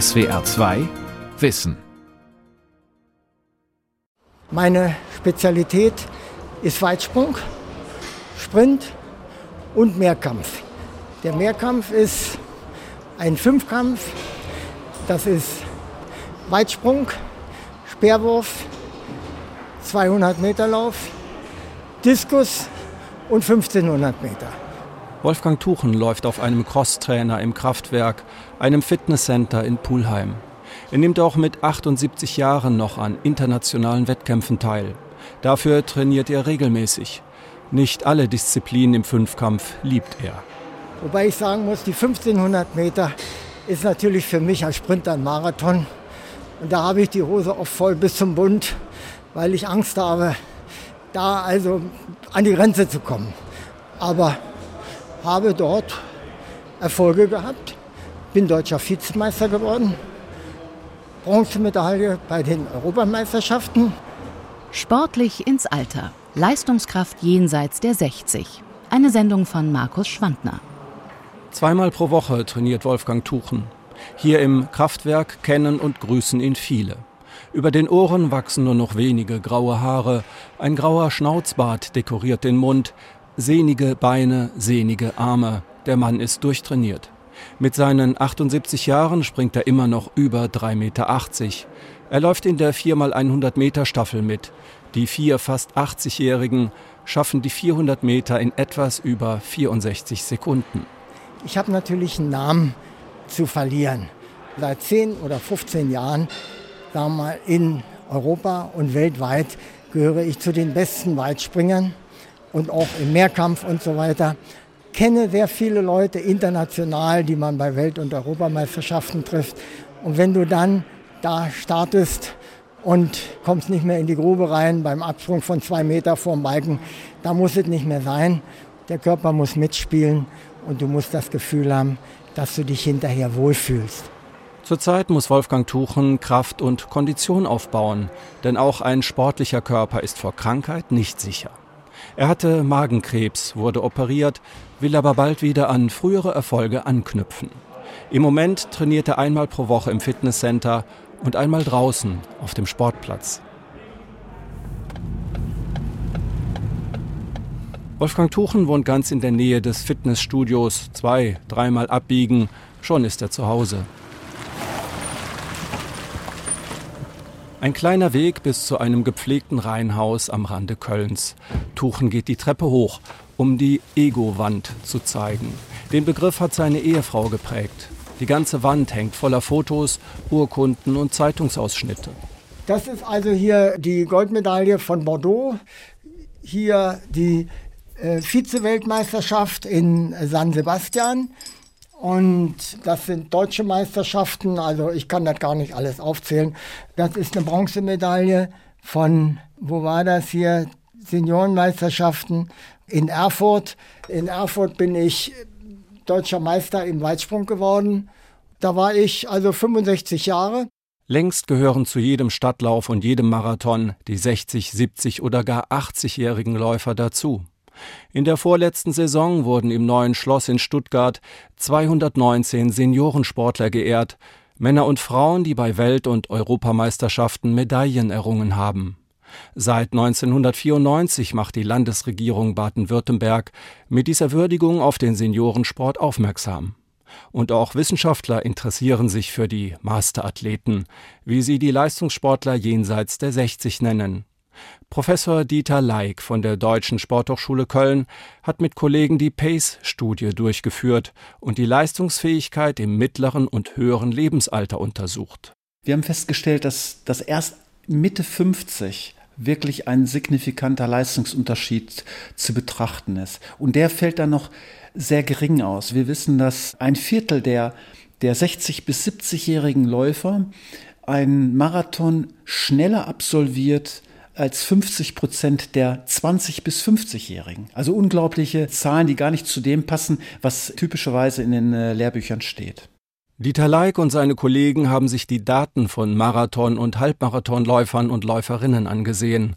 SWR 2 Wissen. Meine Spezialität ist Weitsprung, Sprint und Mehrkampf. Der Mehrkampf ist ein Fünfkampf. Das ist Weitsprung, Speerwurf, 200 Meter Lauf, Diskus und 1500 Meter. Wolfgang Tuchen läuft auf einem Crosstrainer im Kraftwerk, einem Fitnesscenter in Pulheim. Er nimmt auch mit 78 Jahren noch an internationalen Wettkämpfen teil. Dafür trainiert er regelmäßig. Nicht alle Disziplinen im Fünfkampf liebt er. Wobei ich sagen muss, die 1500 Meter ist natürlich für mich als Sprinter ein Marathon. Und da habe ich die Hose oft voll bis zum Bund, weil ich Angst habe, da also an die Grenze zu kommen. Aber habe dort Erfolge gehabt, bin deutscher Vizemeister geworden, Bronzemedaille bei den Europameisterschaften. Sportlich ins Alter. Leistungskraft jenseits der 60. Eine Sendung von Markus Schwandner. Zweimal pro Woche trainiert Wolfgang Tuchen. Hier im Kraftwerk kennen und grüßen ihn viele. Über den Ohren wachsen nur noch wenige graue Haare, ein grauer Schnauzbart dekoriert den Mund, sehnige Beine, sehnige Arme. Der Mann ist durchtrainiert. Mit seinen 78 Jahren springt er immer noch über 3,80 Meter. Er läuft in der 4x100 Meter Staffel mit. Die vier fast 80-Jährigen schaffen die 400 Meter in etwas über 64 Sekunden. Ich habe natürlich einen Namen zu verlieren. Seit 10 oder 15 Jahren, sagen wir mal, in Europa und weltweit gehöre ich zu den besten Weitspringern und auch im Mehrkampf und so weiter. Kenne sehr viele Leute international, die man bei Welt- und Europameisterschaften trifft. Und wenn du dann da startest und kommst nicht mehr in die Grube rein beim Absprung von zwei Meter vorm Balken, da muss es nicht mehr sein. Der Körper muss mitspielen und du musst das Gefühl haben, dass du dich hinterher wohlfühlst. Zurzeit muss Wolfgang Tuchen Kraft und Kondition aufbauen, denn auch ein sportlicher Körper ist vor Krankheit nicht sicher. Er hatte Magenkrebs, wurde operiert, will aber bald wieder an frühere Erfolge anknüpfen. Im Moment trainiert er einmal pro Woche im Fitnesscenter und einmal draußen auf dem Sportplatz. Wolfgang Tuchen wohnt ganz in der Nähe des Fitnessstudios. Zwei, dreimal abbiegen, schon ist er zu Hause. Ein kleiner Weg bis zu einem gepflegten Reihenhaus am Rande Kölns. Tuchen geht die Treppe hoch, um die Ego-Wand zu zeigen. Den Begriff hat seine Ehefrau geprägt. Die ganze Wand hängt voller Fotos, Urkunden und Zeitungsausschnitte. Das ist also hier die Goldmedaille von Bordeaux, hier die äh, Vize-Weltmeisterschaft in San Sebastian. Und das sind deutsche Meisterschaften, also ich kann das gar nicht alles aufzählen. Das ist eine Bronzemedaille von, wo war das hier? Seniorenmeisterschaften in Erfurt. In Erfurt bin ich deutscher Meister im Weitsprung geworden. Da war ich also 65 Jahre. Längst gehören zu jedem Stadtlauf und jedem Marathon die 60, 70 oder gar 80-jährigen Läufer dazu. In der vorletzten Saison wurden im neuen Schloss in Stuttgart 219 Seniorensportler geehrt, Männer und Frauen, die bei Welt- und Europameisterschaften Medaillen errungen haben. Seit 1994 macht die Landesregierung Baden-Württemberg mit dieser Würdigung auf den Seniorensport aufmerksam. Und auch Wissenschaftler interessieren sich für die Masterathleten, wie sie die Leistungssportler jenseits der 60 nennen. Professor Dieter Leik von der Deutschen Sporthochschule Köln hat mit Kollegen die PACE-Studie durchgeführt und die Leistungsfähigkeit im mittleren und höheren Lebensalter untersucht. Wir haben festgestellt, dass das erst Mitte 50 wirklich ein signifikanter Leistungsunterschied zu betrachten ist. Und der fällt dann noch sehr gering aus. Wir wissen, dass ein Viertel der, der 60- bis 70-jährigen Läufer einen Marathon schneller absolviert als 50 Prozent der 20 bis 50-Jährigen. Also unglaubliche Zahlen, die gar nicht zu dem passen, was typischerweise in den äh, Lehrbüchern steht. Dieter Leik und seine Kollegen haben sich die Daten von Marathon- und Halbmarathonläufern und Läuferinnen angesehen.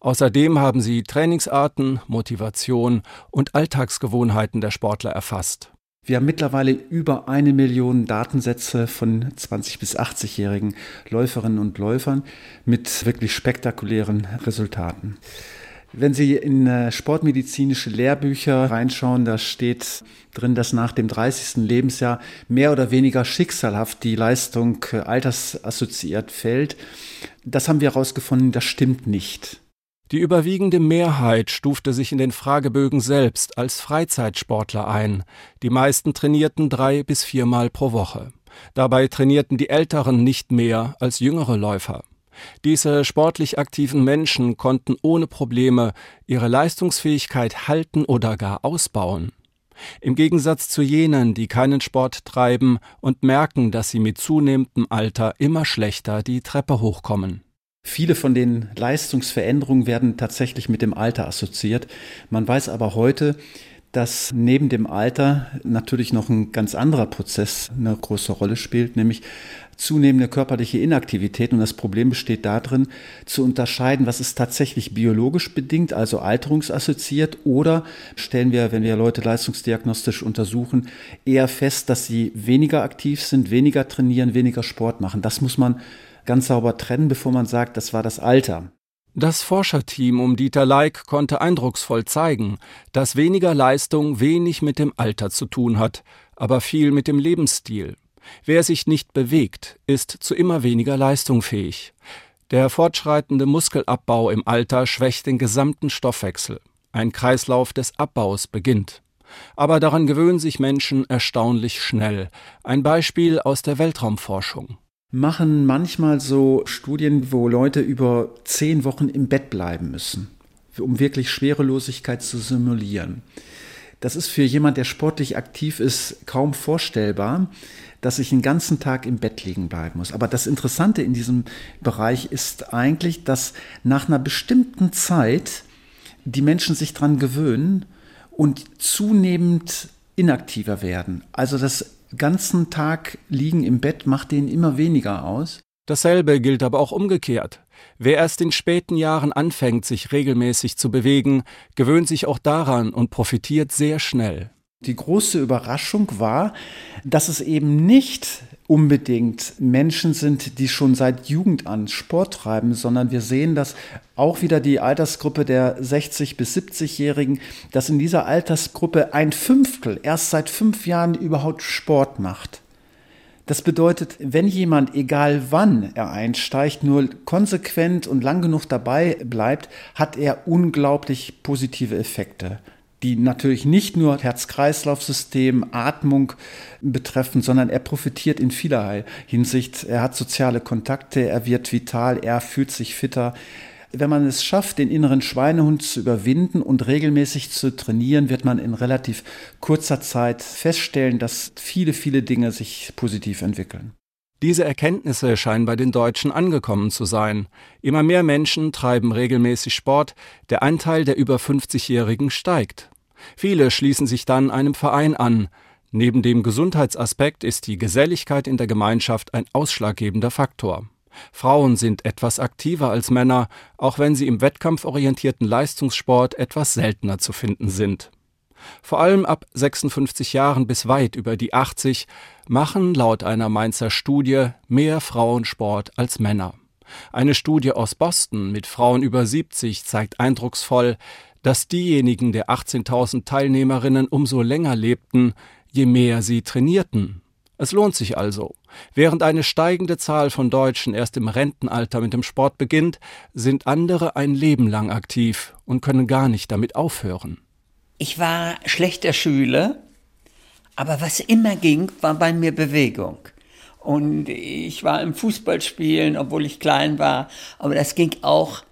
Außerdem haben sie Trainingsarten, Motivation und Alltagsgewohnheiten der Sportler erfasst. Wir haben mittlerweile über eine Million Datensätze von 20 bis 80-jährigen Läuferinnen und Läufern mit wirklich spektakulären Resultaten. Wenn Sie in äh, sportmedizinische Lehrbücher reinschauen, da steht drin, dass nach dem 30. Lebensjahr mehr oder weniger schicksalhaft die Leistung äh, altersassoziiert fällt. Das haben wir herausgefunden, das stimmt nicht. Die überwiegende Mehrheit stufte sich in den Fragebögen selbst als Freizeitsportler ein. Die meisten trainierten drei bis viermal pro Woche. Dabei trainierten die Älteren nicht mehr als jüngere Läufer. Diese sportlich aktiven Menschen konnten ohne Probleme ihre Leistungsfähigkeit halten oder gar ausbauen. Im Gegensatz zu jenen, die keinen Sport treiben und merken, dass sie mit zunehmendem Alter immer schlechter die Treppe hochkommen. Viele von den Leistungsveränderungen werden tatsächlich mit dem Alter assoziiert. Man weiß aber heute, dass neben dem Alter natürlich noch ein ganz anderer Prozess eine große Rolle spielt, nämlich zunehmende körperliche Inaktivität. Und das Problem besteht darin, zu unterscheiden, was ist tatsächlich biologisch bedingt, also alterungsassoziiert, oder stellen wir, wenn wir Leute leistungsdiagnostisch untersuchen, eher fest, dass sie weniger aktiv sind, weniger trainieren, weniger Sport machen. Das muss man ganz sauber trennen, bevor man sagt, das war das Alter. Das Forscherteam um Dieter Leik konnte eindrucksvoll zeigen, dass weniger Leistung wenig mit dem Alter zu tun hat, aber viel mit dem Lebensstil. Wer sich nicht bewegt, ist zu immer weniger Leistung fähig. Der fortschreitende Muskelabbau im Alter schwächt den gesamten Stoffwechsel. Ein Kreislauf des Abbaus beginnt. Aber daran gewöhnen sich Menschen erstaunlich schnell. Ein Beispiel aus der Weltraumforschung machen manchmal so Studien, wo Leute über zehn Wochen im Bett bleiben müssen, um wirklich Schwerelosigkeit zu simulieren. Das ist für jemand, der sportlich aktiv ist, kaum vorstellbar, dass ich den ganzen Tag im Bett liegen bleiben muss. Aber das Interessante in diesem Bereich ist eigentlich, dass nach einer bestimmten Zeit die Menschen sich dran gewöhnen und zunehmend inaktiver werden. Also das ganzen Tag liegen im Bett macht denen immer weniger aus. Dasselbe gilt aber auch umgekehrt. Wer erst in späten Jahren anfängt, sich regelmäßig zu bewegen, gewöhnt sich auch daran und profitiert sehr schnell. Die große Überraschung war, dass es eben nicht unbedingt Menschen sind, die schon seit Jugend an Sport treiben, sondern wir sehen, dass auch wieder die Altersgruppe der 60 bis 70-Jährigen, dass in dieser Altersgruppe ein Fünftel erst seit fünf Jahren überhaupt Sport macht. Das bedeutet, wenn jemand, egal wann er einsteigt, nur konsequent und lang genug dabei bleibt, hat er unglaublich positive Effekte die natürlich nicht nur Herz-Kreislauf-System, Atmung betreffen, sondern er profitiert in vielerlei Hinsicht. Er hat soziale Kontakte, er wird vital, er fühlt sich fitter. Wenn man es schafft, den inneren Schweinehund zu überwinden und regelmäßig zu trainieren, wird man in relativ kurzer Zeit feststellen, dass viele, viele Dinge sich positiv entwickeln. Diese Erkenntnisse scheinen bei den Deutschen angekommen zu sein. Immer mehr Menschen treiben regelmäßig Sport, der Anteil der über 50-Jährigen steigt. Viele schließen sich dann einem Verein an. Neben dem Gesundheitsaspekt ist die Geselligkeit in der Gemeinschaft ein ausschlaggebender Faktor. Frauen sind etwas aktiver als Männer, auch wenn sie im wettkampforientierten Leistungssport etwas seltener zu finden sind. Vor allem ab 56 Jahren bis weit über die 80 machen laut einer Mainzer Studie mehr Frauen Sport als Männer. Eine Studie aus Boston mit Frauen über 70 zeigt eindrucksvoll, dass diejenigen der 18.000 Teilnehmerinnen umso länger lebten, je mehr sie trainierten. Es lohnt sich also. Während eine steigende Zahl von Deutschen erst im Rentenalter mit dem Sport beginnt, sind andere ein Leben lang aktiv und können gar nicht damit aufhören. Ich war schlechter Schüler, aber was immer ging, war bei mir Bewegung. Und ich war im Fußballspielen, obwohl ich klein war, aber das ging auch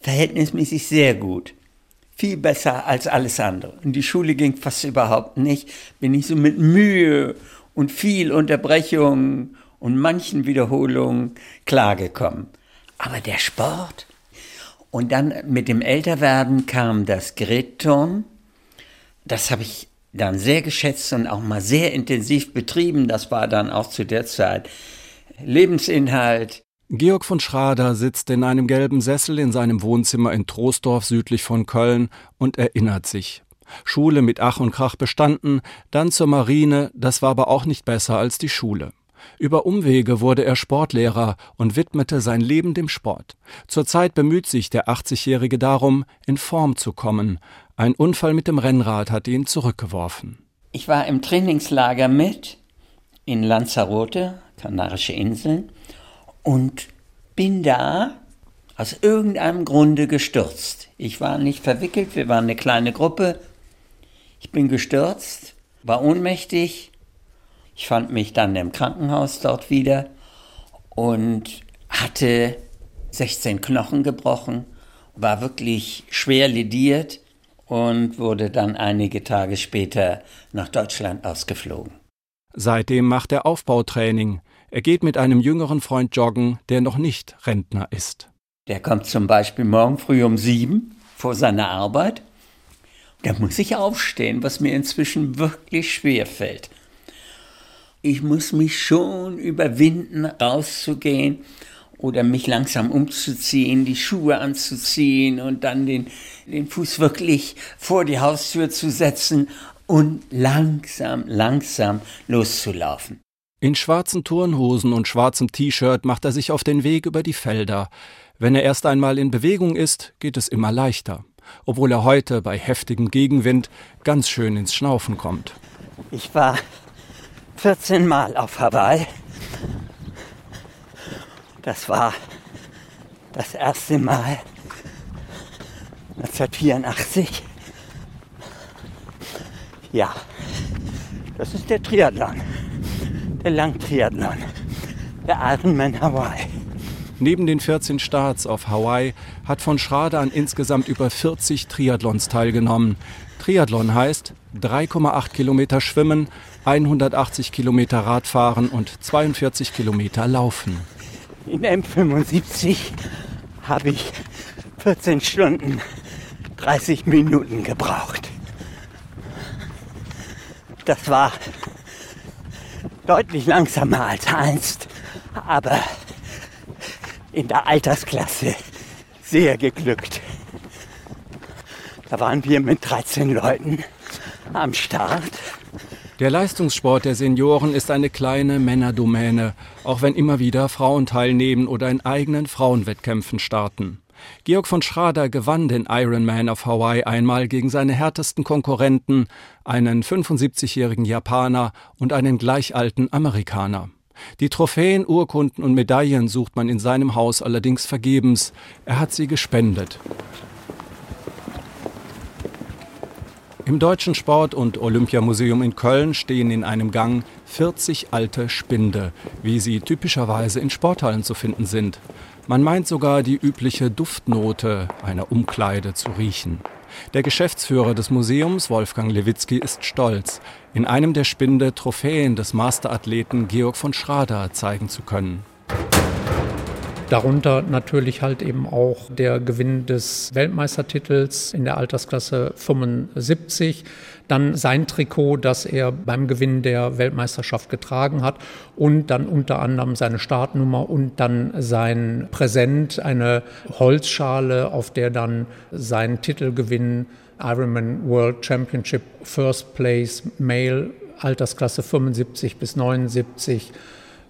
verhältnismäßig sehr gut viel besser als alles andere. Und die Schule ging fast überhaupt nicht. Bin ich so mit Mühe und viel Unterbrechung und manchen Wiederholungen klargekommen. Aber der Sport und dann mit dem Älterwerden kam das Gerätturnen. Das habe ich dann sehr geschätzt und auch mal sehr intensiv betrieben. Das war dann auch zu der Zeit Lebensinhalt. Georg von Schrader sitzt in einem gelben Sessel in seinem Wohnzimmer in Troisdorf südlich von Köln und erinnert sich. Schule mit Ach und Krach bestanden, dann zur Marine, das war aber auch nicht besser als die Schule. Über Umwege wurde er Sportlehrer und widmete sein Leben dem Sport. Zurzeit bemüht sich der 80-Jährige darum, in Form zu kommen. Ein Unfall mit dem Rennrad hat ihn zurückgeworfen. Ich war im Trainingslager mit in Lanzarote, Kanarische Inseln, und bin da aus irgendeinem Grunde gestürzt. Ich war nicht verwickelt, wir waren eine kleine Gruppe. Ich bin gestürzt, war ohnmächtig. Ich fand mich dann im Krankenhaus dort wieder und hatte 16 Knochen gebrochen, war wirklich schwer lediert und wurde dann einige Tage später nach Deutschland ausgeflogen. Seitdem macht er Aufbautraining. Er geht mit einem jüngeren Freund joggen, der noch nicht Rentner ist. Der kommt zum Beispiel morgen früh um sieben vor seiner Arbeit. Da muss ich aufstehen, was mir inzwischen wirklich schwer fällt. Ich muss mich schon überwinden, rauszugehen oder mich langsam umzuziehen, die Schuhe anzuziehen und dann den, den Fuß wirklich vor die Haustür zu setzen und langsam, langsam loszulaufen. In schwarzen Turnhosen und schwarzem T-Shirt macht er sich auf den Weg über die Felder. Wenn er erst einmal in Bewegung ist, geht es immer leichter, obwohl er heute bei heftigem Gegenwind ganz schön ins Schnaufen kommt. Ich war 14 Mal auf Hawaii. Das war das erste Mal 1984. Ja, das ist der Triathlon, der Langtriathlon, der Ironman Hawaii. Neben den 14 Starts auf Hawaii hat von Schrader an insgesamt über 40 Triathlons teilgenommen. Triathlon heißt 3,8 Kilometer schwimmen, 180 Kilometer Radfahren und 42 Kilometer laufen. In M75 habe ich 14 Stunden 30 Minuten gebraucht. Das war deutlich langsamer als einst, aber in der Altersklasse sehr geglückt. Da waren wir mit 13 Leuten am Start. Der Leistungssport der Senioren ist eine kleine Männerdomäne, auch wenn immer wieder Frauen teilnehmen oder in eigenen Frauenwettkämpfen starten. Georg von Schrader gewann den Ironman auf Hawaii einmal gegen seine härtesten Konkurrenten, einen 75-jährigen Japaner und einen gleich alten Amerikaner. Die Trophäen, Urkunden und Medaillen sucht man in seinem Haus allerdings vergebens. Er hat sie gespendet. Im Deutschen Sport- und Olympiamuseum in Köln stehen in einem Gang 40 alte Spinde, wie sie typischerweise in Sporthallen zu finden sind. Man meint sogar die übliche Duftnote einer Umkleide zu riechen. Der Geschäftsführer des Museums, Wolfgang Lewitzki, ist stolz, in einem der Spinde Trophäen des Masterathleten Georg von Schrader zeigen zu können. Darunter natürlich halt eben auch der Gewinn des Weltmeistertitels in der Altersklasse 75. Dann sein Trikot, das er beim Gewinn der Weltmeisterschaft getragen hat. Und dann unter anderem seine Startnummer und dann sein Präsent, eine Holzschale, auf der dann sein Titelgewinn Ironman World Championship First Place Male Altersklasse 75 bis 79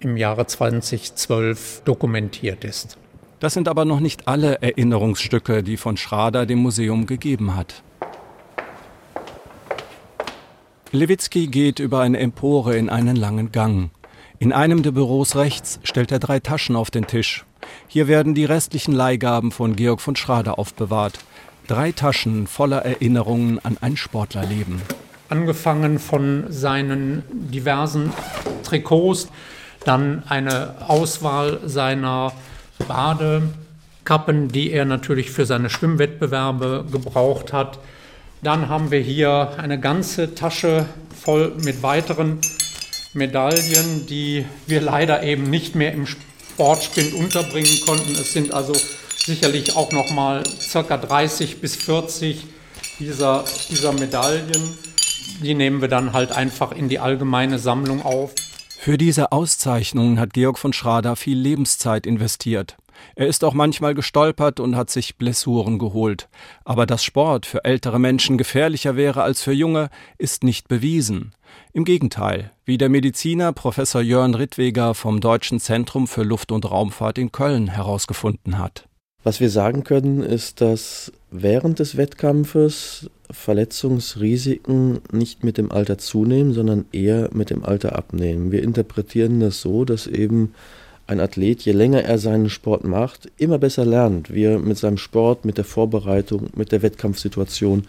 im Jahre 2012 dokumentiert ist. Das sind aber noch nicht alle Erinnerungsstücke, die von Schrader dem Museum gegeben hat. Lewitzki geht über eine Empore in einen langen Gang. In einem der Büros rechts stellt er drei Taschen auf den Tisch. Hier werden die restlichen Leihgaben von Georg von Schrader aufbewahrt. Drei Taschen voller Erinnerungen an ein Sportlerleben. Angefangen von seinen diversen Trikots, dann eine Auswahl seiner Badekappen, die er natürlich für seine Schwimmwettbewerbe gebraucht hat. Dann haben wir hier eine ganze Tasche voll mit weiteren Medaillen, die wir leider eben nicht mehr im Sportspind unterbringen konnten. Es sind also sicherlich auch noch mal circa 30 bis 40 dieser, dieser Medaillen. Die nehmen wir dann halt einfach in die allgemeine Sammlung auf. Für diese Auszeichnungen hat Georg von Schrader viel Lebenszeit investiert. Er ist auch manchmal gestolpert und hat sich Blessuren geholt. Aber dass Sport für ältere Menschen gefährlicher wäre als für junge, ist nicht bewiesen. Im Gegenteil, wie der Mediziner Professor Jörn Rittweger vom Deutschen Zentrum für Luft- und Raumfahrt in Köln herausgefunden hat. Was wir sagen können, ist, dass während des Wettkampfes Verletzungsrisiken nicht mit dem Alter zunehmen, sondern eher mit dem Alter abnehmen. Wir interpretieren das so, dass eben ein Athlet, je länger er seinen Sport macht, immer besser lernt, wie er mit seinem Sport, mit der Vorbereitung, mit der Wettkampfsituation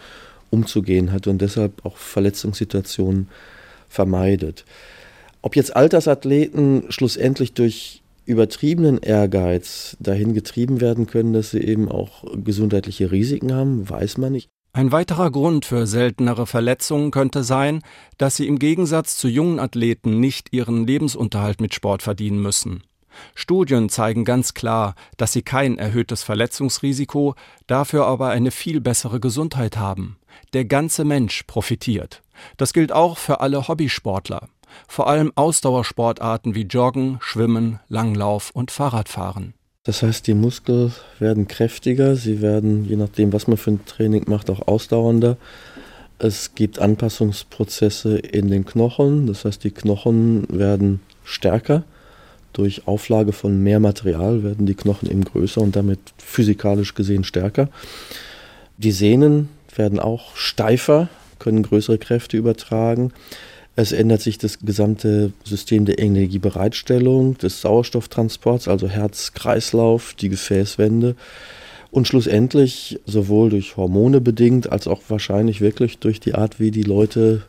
umzugehen hat und deshalb auch Verletzungssituationen vermeidet. Ob jetzt Altersathleten schlussendlich durch übertriebenen Ehrgeiz dahin getrieben werden können, dass sie eben auch gesundheitliche Risiken haben, weiß man nicht. Ein weiterer Grund für seltenere Verletzungen könnte sein, dass sie im Gegensatz zu jungen Athleten nicht ihren Lebensunterhalt mit Sport verdienen müssen. Studien zeigen ganz klar, dass sie kein erhöhtes Verletzungsrisiko, dafür aber eine viel bessere Gesundheit haben. Der ganze Mensch profitiert. Das gilt auch für alle Hobbysportler, vor allem Ausdauersportarten wie Joggen, Schwimmen, Langlauf und Fahrradfahren. Das heißt, die Muskeln werden kräftiger, sie werden, je nachdem, was man für ein Training macht, auch ausdauernder. Es gibt Anpassungsprozesse in den Knochen, das heißt, die Knochen werden stärker durch Auflage von mehr Material werden die Knochen eben größer und damit physikalisch gesehen stärker. Die Sehnen werden auch steifer, können größere Kräfte übertragen. Es ändert sich das gesamte System der Energiebereitstellung, des Sauerstofftransports, also Herz-Kreislauf, die Gefäßwände. Und schlussendlich, sowohl durch Hormone bedingt, als auch wahrscheinlich wirklich durch die Art, wie die Leute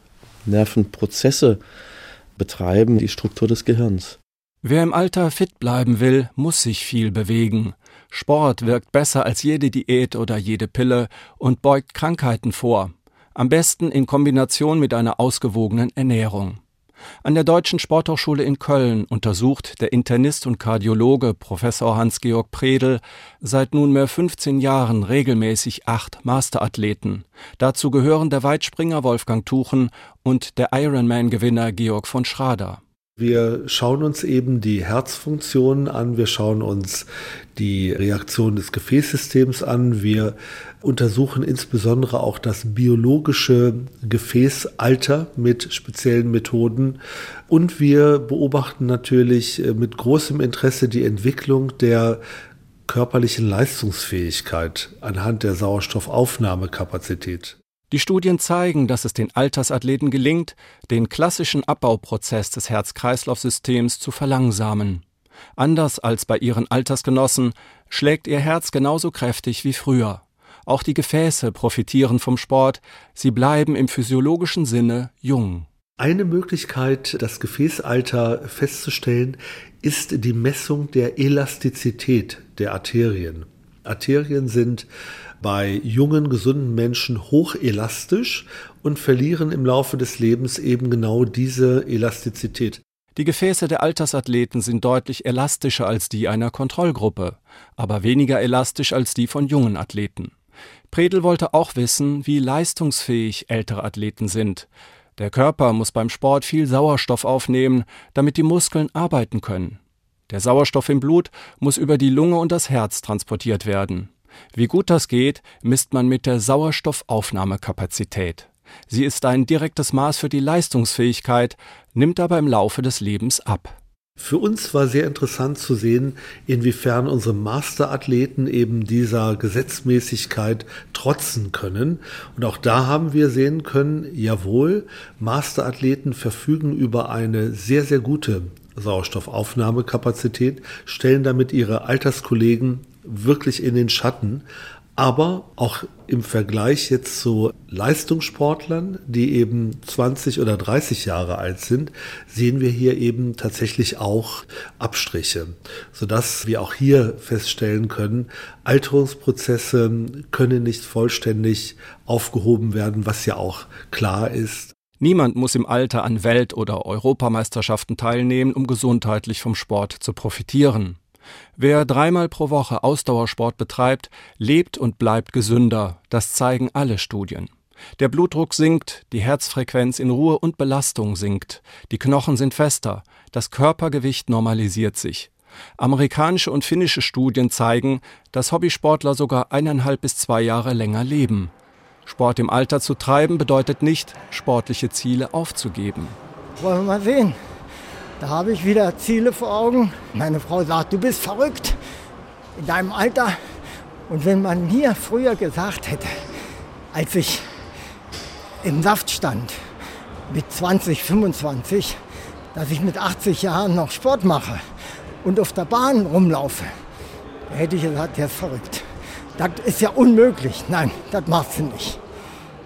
Nervenprozesse betreiben, die Struktur des Gehirns. Wer im Alter fit bleiben will, muss sich viel bewegen. Sport wirkt besser als jede Diät oder jede Pille und beugt Krankheiten vor. Am besten in Kombination mit einer ausgewogenen Ernährung. An der Deutschen Sporthochschule in Köln untersucht der Internist und Kardiologe Professor Hans-Georg Predel seit nunmehr 15 Jahren regelmäßig acht Masterathleten. Dazu gehören der Weitspringer Wolfgang Tuchen und der Ironman-Gewinner Georg von Schrader. Wir schauen uns eben die Herzfunktionen an, wir schauen uns die Reaktion des Gefäßsystems an, wir untersuchen insbesondere auch das biologische Gefäßalter mit speziellen Methoden und wir beobachten natürlich äh, mit großem Interesse die Entwicklung der körperlichen Leistungsfähigkeit anhand der Sauerstoffaufnahmekapazität. Die Studien zeigen, dass es den Altersathleten gelingt, den klassischen Abbauprozess des Herz-Kreislauf-Systems zu verlangsamen. Anders als bei ihren Altersgenossen schlägt ihr Herz genauso kräftig wie früher. Auch die Gefäße profitieren vom Sport, sie bleiben im physiologischen Sinne jung. Eine Möglichkeit, das Gefäßalter festzustellen, ist die Messung der Elastizität der Arterien. Arterien sind bei jungen, gesunden Menschen hochelastisch und verlieren im Laufe des Lebens eben genau diese Elastizität. Die Gefäße der Altersathleten sind deutlich elastischer als die einer Kontrollgruppe, aber weniger elastisch als die von jungen Athleten. Predel wollte auch wissen, wie leistungsfähig ältere Athleten sind. Der Körper muss beim Sport viel Sauerstoff aufnehmen, damit die Muskeln arbeiten können. Der Sauerstoff im Blut muss über die Lunge und das Herz transportiert werden. Wie gut das geht, misst man mit der Sauerstoffaufnahmekapazität. Sie ist ein direktes Maß für die Leistungsfähigkeit, nimmt aber im Laufe des Lebens ab. Für uns war sehr interessant zu sehen, inwiefern unsere Masterathleten eben dieser Gesetzmäßigkeit trotzen können. Und auch da haben wir sehen können, jawohl, Masterathleten verfügen über eine sehr, sehr gute Sauerstoffaufnahmekapazität, stellen damit ihre Alterskollegen wirklich in den Schatten. Aber auch im Vergleich jetzt zu Leistungssportlern, die eben 20 oder 30 Jahre alt sind, sehen wir hier eben tatsächlich auch Abstriche, sodass wir auch hier feststellen können, Alterungsprozesse können nicht vollständig aufgehoben werden, was ja auch klar ist. Niemand muss im Alter an Welt- oder Europameisterschaften teilnehmen, um gesundheitlich vom Sport zu profitieren. Wer dreimal pro Woche Ausdauersport betreibt, lebt und bleibt gesünder, das zeigen alle Studien. Der Blutdruck sinkt, die Herzfrequenz in Ruhe und Belastung sinkt, die Knochen sind fester, das Körpergewicht normalisiert sich. Amerikanische und finnische Studien zeigen, dass Hobbysportler sogar eineinhalb bis zwei Jahre länger leben. Sport im Alter zu treiben bedeutet nicht, sportliche Ziele aufzugeben. Wollen wir mal sehen. Da habe ich wieder Ziele vor Augen. Meine Frau sagt, du bist verrückt in deinem Alter. Und wenn man mir früher gesagt hätte, als ich im Saft stand, mit 20, 25, dass ich mit 80 Jahren noch Sport mache und auf der Bahn rumlaufe, da hätte ich gesagt, der ist verrückt. Das ist ja unmöglich. Nein, das machst du nicht.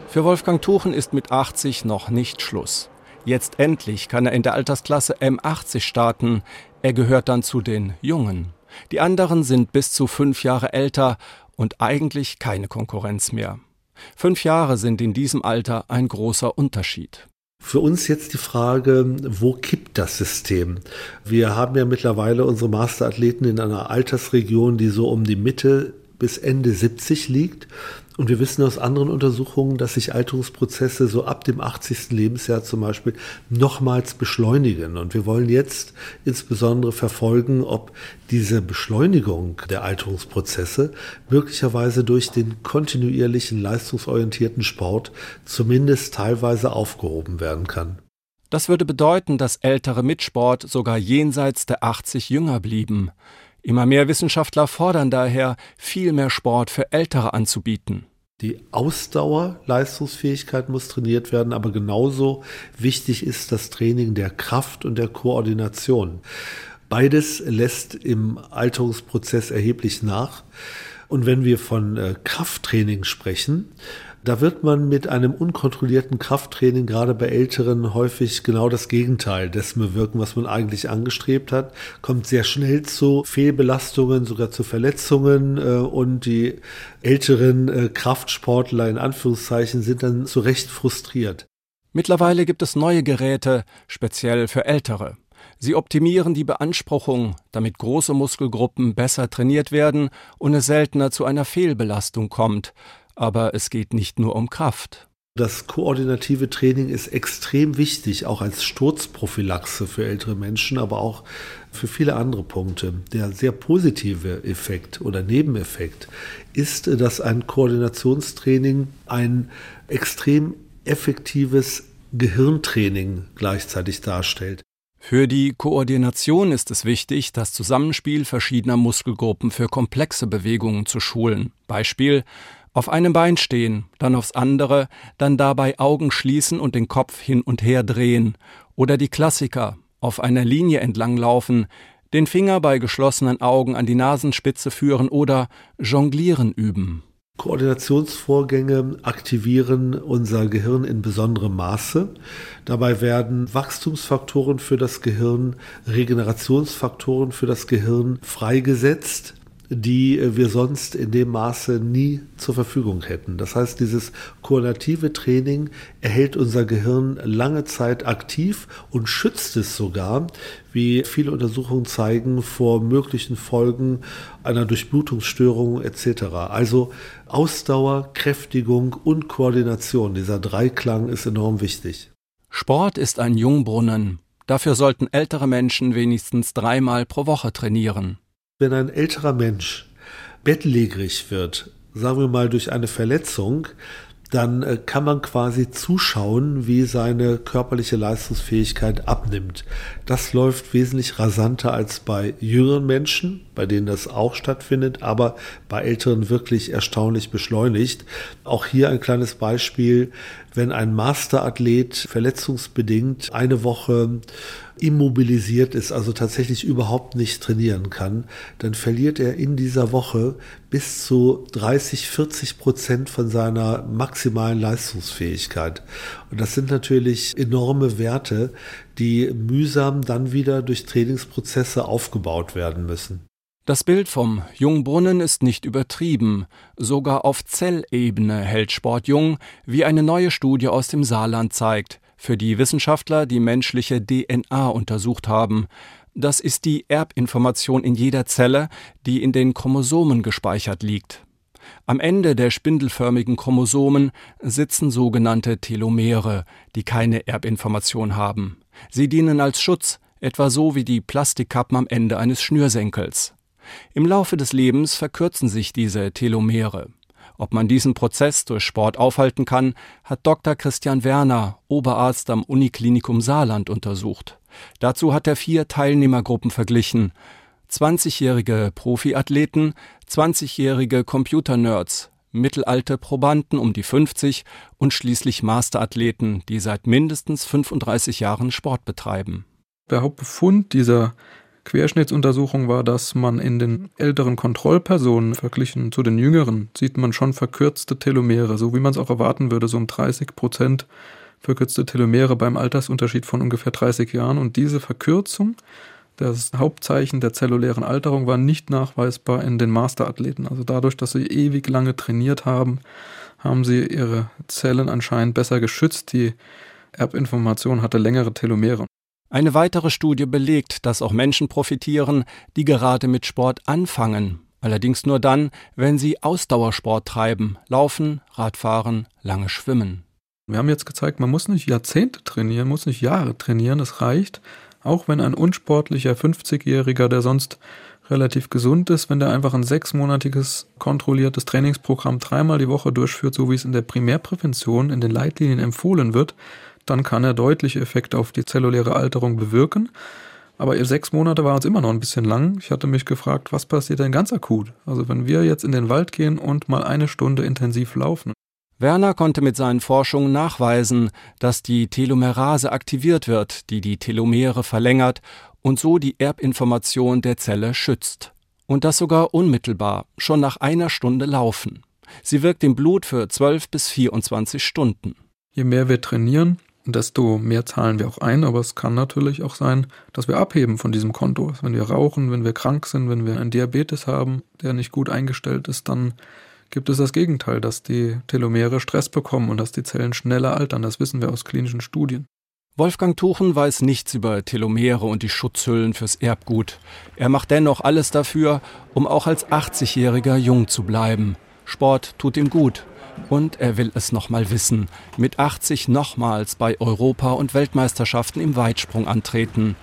Für Wolfgang Tuchen ist mit 80 noch nicht Schluss. Jetzt endlich kann er in der Altersklasse M80 starten. Er gehört dann zu den Jungen. Die anderen sind bis zu fünf Jahre älter und eigentlich keine Konkurrenz mehr. Fünf Jahre sind in diesem Alter ein großer Unterschied. Für uns jetzt die Frage, wo kippt das System? Wir haben ja mittlerweile unsere Masterathleten in einer Altersregion, die so um die Mitte bis Ende 70 liegt. Und wir wissen aus anderen Untersuchungen, dass sich Alterungsprozesse so ab dem 80. Lebensjahr zum Beispiel nochmals beschleunigen. Und wir wollen jetzt insbesondere verfolgen, ob diese Beschleunigung der Alterungsprozesse möglicherweise durch den kontinuierlichen leistungsorientierten Sport zumindest teilweise aufgehoben werden kann. Das würde bedeuten, dass ältere Mitsport sogar jenseits der 80 jünger blieben. Immer mehr Wissenschaftler fordern daher, viel mehr Sport für Ältere anzubieten. Die Ausdauer, Leistungsfähigkeit muss trainiert werden, aber genauso wichtig ist das Training der Kraft und der Koordination. Beides lässt im Alterungsprozess erheblich nach. Und wenn wir von äh, Krafttraining sprechen, da wird man mit einem unkontrollierten Krafttraining gerade bei Älteren häufig genau das Gegenteil dessen bewirken, was man eigentlich angestrebt hat. Kommt sehr schnell zu Fehlbelastungen, sogar zu Verletzungen äh, und die älteren äh, Kraftsportler in Anführungszeichen sind dann zu Recht frustriert. Mittlerweile gibt es neue Geräte, speziell für Ältere. Sie optimieren die Beanspruchung, damit große Muskelgruppen besser trainiert werden und es seltener zu einer Fehlbelastung kommt. Aber es geht nicht nur um Kraft. Das koordinative Training ist extrem wichtig, auch als Sturzprophylaxe für ältere Menschen, aber auch für viele andere Punkte. Der sehr positive Effekt oder Nebeneffekt ist, dass ein Koordinationstraining ein extrem effektives Gehirntraining gleichzeitig darstellt. Für die Koordination ist es wichtig, das Zusammenspiel verschiedener Muskelgruppen für komplexe Bewegungen zu schulen. Beispiel auf einem Bein stehen, dann aufs andere, dann dabei Augen schließen und den Kopf hin und her drehen. Oder die Klassiker, auf einer Linie entlanglaufen, den Finger bei geschlossenen Augen an die Nasenspitze führen oder Jonglieren üben. Koordinationsvorgänge aktivieren unser Gehirn in besonderem Maße. Dabei werden Wachstumsfaktoren für das Gehirn, Regenerationsfaktoren für das Gehirn freigesetzt die äh, wir sonst in dem Maße nie zur Verfügung hätten. Das heißt, dieses koordinative Training erhält unser Gehirn lange Zeit aktiv und schützt es sogar, wie viele Untersuchungen zeigen, vor möglichen Folgen einer Durchblutungsstörung etc. Also Ausdauer, Kräftigung und Koordination, dieser Dreiklang ist enorm wichtig. Sport ist ein Jungbrunnen. Dafür sollten ältere Menschen wenigstens dreimal pro Woche trainieren. Wenn ein älterer Mensch bettlägerig wird, sagen wir mal durch eine Verletzung, dann äh, kann man quasi zuschauen, wie seine körperliche Leistungsfähigkeit abnimmt. Das läuft wesentlich rasanter als bei jüngeren Menschen, bei denen das auch stattfindet, aber bei älteren wirklich erstaunlich beschleunigt. Auch hier ein kleines Beispiel, wenn ein Masterathlet verletzungsbedingt eine Woche immobilisiert ist, also tatsächlich überhaupt nicht trainieren kann, dann verliert er in dieser Woche bis zu 30, 40 Prozent von seiner maximalen Leistungsfähigkeit. Und das sind natürlich enorme Werte, die mühsam dann wieder durch Trainingsprozesse aufgebaut werden müssen. Das Bild vom Jungbrunnen ist nicht übertrieben. Sogar auf Zellebene hält Sport jung, wie eine neue Studie aus dem Saarland zeigt für die Wissenschaftler die menschliche DNA untersucht haben. Das ist die Erbinformation in jeder Zelle, die in den Chromosomen gespeichert liegt. Am Ende der spindelförmigen Chromosomen sitzen sogenannte Telomere, die keine Erbinformation haben. Sie dienen als Schutz, etwa so wie die Plastikkappen am Ende eines Schnürsenkels. Im Laufe des Lebens verkürzen sich diese Telomere. Ob man diesen Prozess durch Sport aufhalten kann, hat Dr. Christian Werner, Oberarzt am Uniklinikum Saarland, untersucht. Dazu hat er vier Teilnehmergruppen verglichen. 20-jährige Profiathleten, 20-jährige Computernerds, mittelalte Probanden um die 50 und schließlich Masterathleten, die seit mindestens 35 Jahren Sport betreiben. Der Hauptbefund dieser Querschnittsuntersuchung war, dass man in den älteren Kontrollpersonen verglichen zu den jüngeren sieht man schon verkürzte Telomere, so wie man es auch erwarten würde, so um 30 Prozent verkürzte Telomere beim Altersunterschied von ungefähr 30 Jahren. Und diese Verkürzung, das Hauptzeichen der zellulären Alterung, war nicht nachweisbar in den Masterathleten. Also dadurch, dass sie ewig lange trainiert haben, haben sie ihre Zellen anscheinend besser geschützt. Die Erbinformation hatte längere Telomere. Eine weitere Studie belegt, dass auch Menschen profitieren, die gerade mit Sport anfangen, allerdings nur dann, wenn sie Ausdauersport treiben, laufen, Radfahren, lange schwimmen. Wir haben jetzt gezeigt, man muss nicht Jahrzehnte trainieren, muss nicht Jahre trainieren, es reicht, auch wenn ein unsportlicher 50-Jähriger, der sonst relativ gesund ist, wenn der einfach ein sechsmonatiges kontrolliertes Trainingsprogramm dreimal die Woche durchführt, so wie es in der Primärprävention in den Leitlinien empfohlen wird, dann kann er deutliche Effekte auf die zelluläre Alterung bewirken. Aber sechs Monate waren uns immer noch ein bisschen lang. Ich hatte mich gefragt, was passiert denn ganz akut? Also wenn wir jetzt in den Wald gehen und mal eine Stunde intensiv laufen. Werner konnte mit seinen Forschungen nachweisen, dass die Telomerase aktiviert wird, die die Telomere verlängert und so die Erbinformation der Zelle schützt. Und das sogar unmittelbar, schon nach einer Stunde Laufen. Sie wirkt im Blut für 12 bis 24 Stunden. Je mehr wir trainieren, desto mehr zahlen wir auch ein, aber es kann natürlich auch sein, dass wir abheben von diesem Konto. Wenn wir rauchen, wenn wir krank sind, wenn wir einen Diabetes haben, der nicht gut eingestellt ist, dann gibt es das Gegenteil, dass die Telomere Stress bekommen und dass die Zellen schneller altern. Das wissen wir aus klinischen Studien. Wolfgang Tuchen weiß nichts über Telomere und die Schutzhüllen fürs Erbgut. Er macht dennoch alles dafür, um auch als 80-Jähriger jung zu bleiben. Sport tut ihm gut und er will es nochmal wissen. Mit 80 nochmals bei Europa- und Weltmeisterschaften im Weitsprung antreten.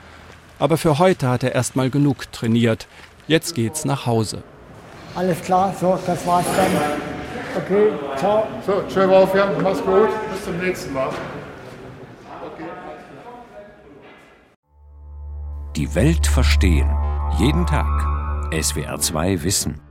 Aber für heute hat er erstmal genug trainiert. Jetzt geht's nach Hause. Alles klar, so, das war's dann. Okay, ciao. So, tschö Wolfgang, mach's gut. Bis zum nächsten Mal. Okay. Die Welt verstehen. Jeden Tag. SWR2 Wissen.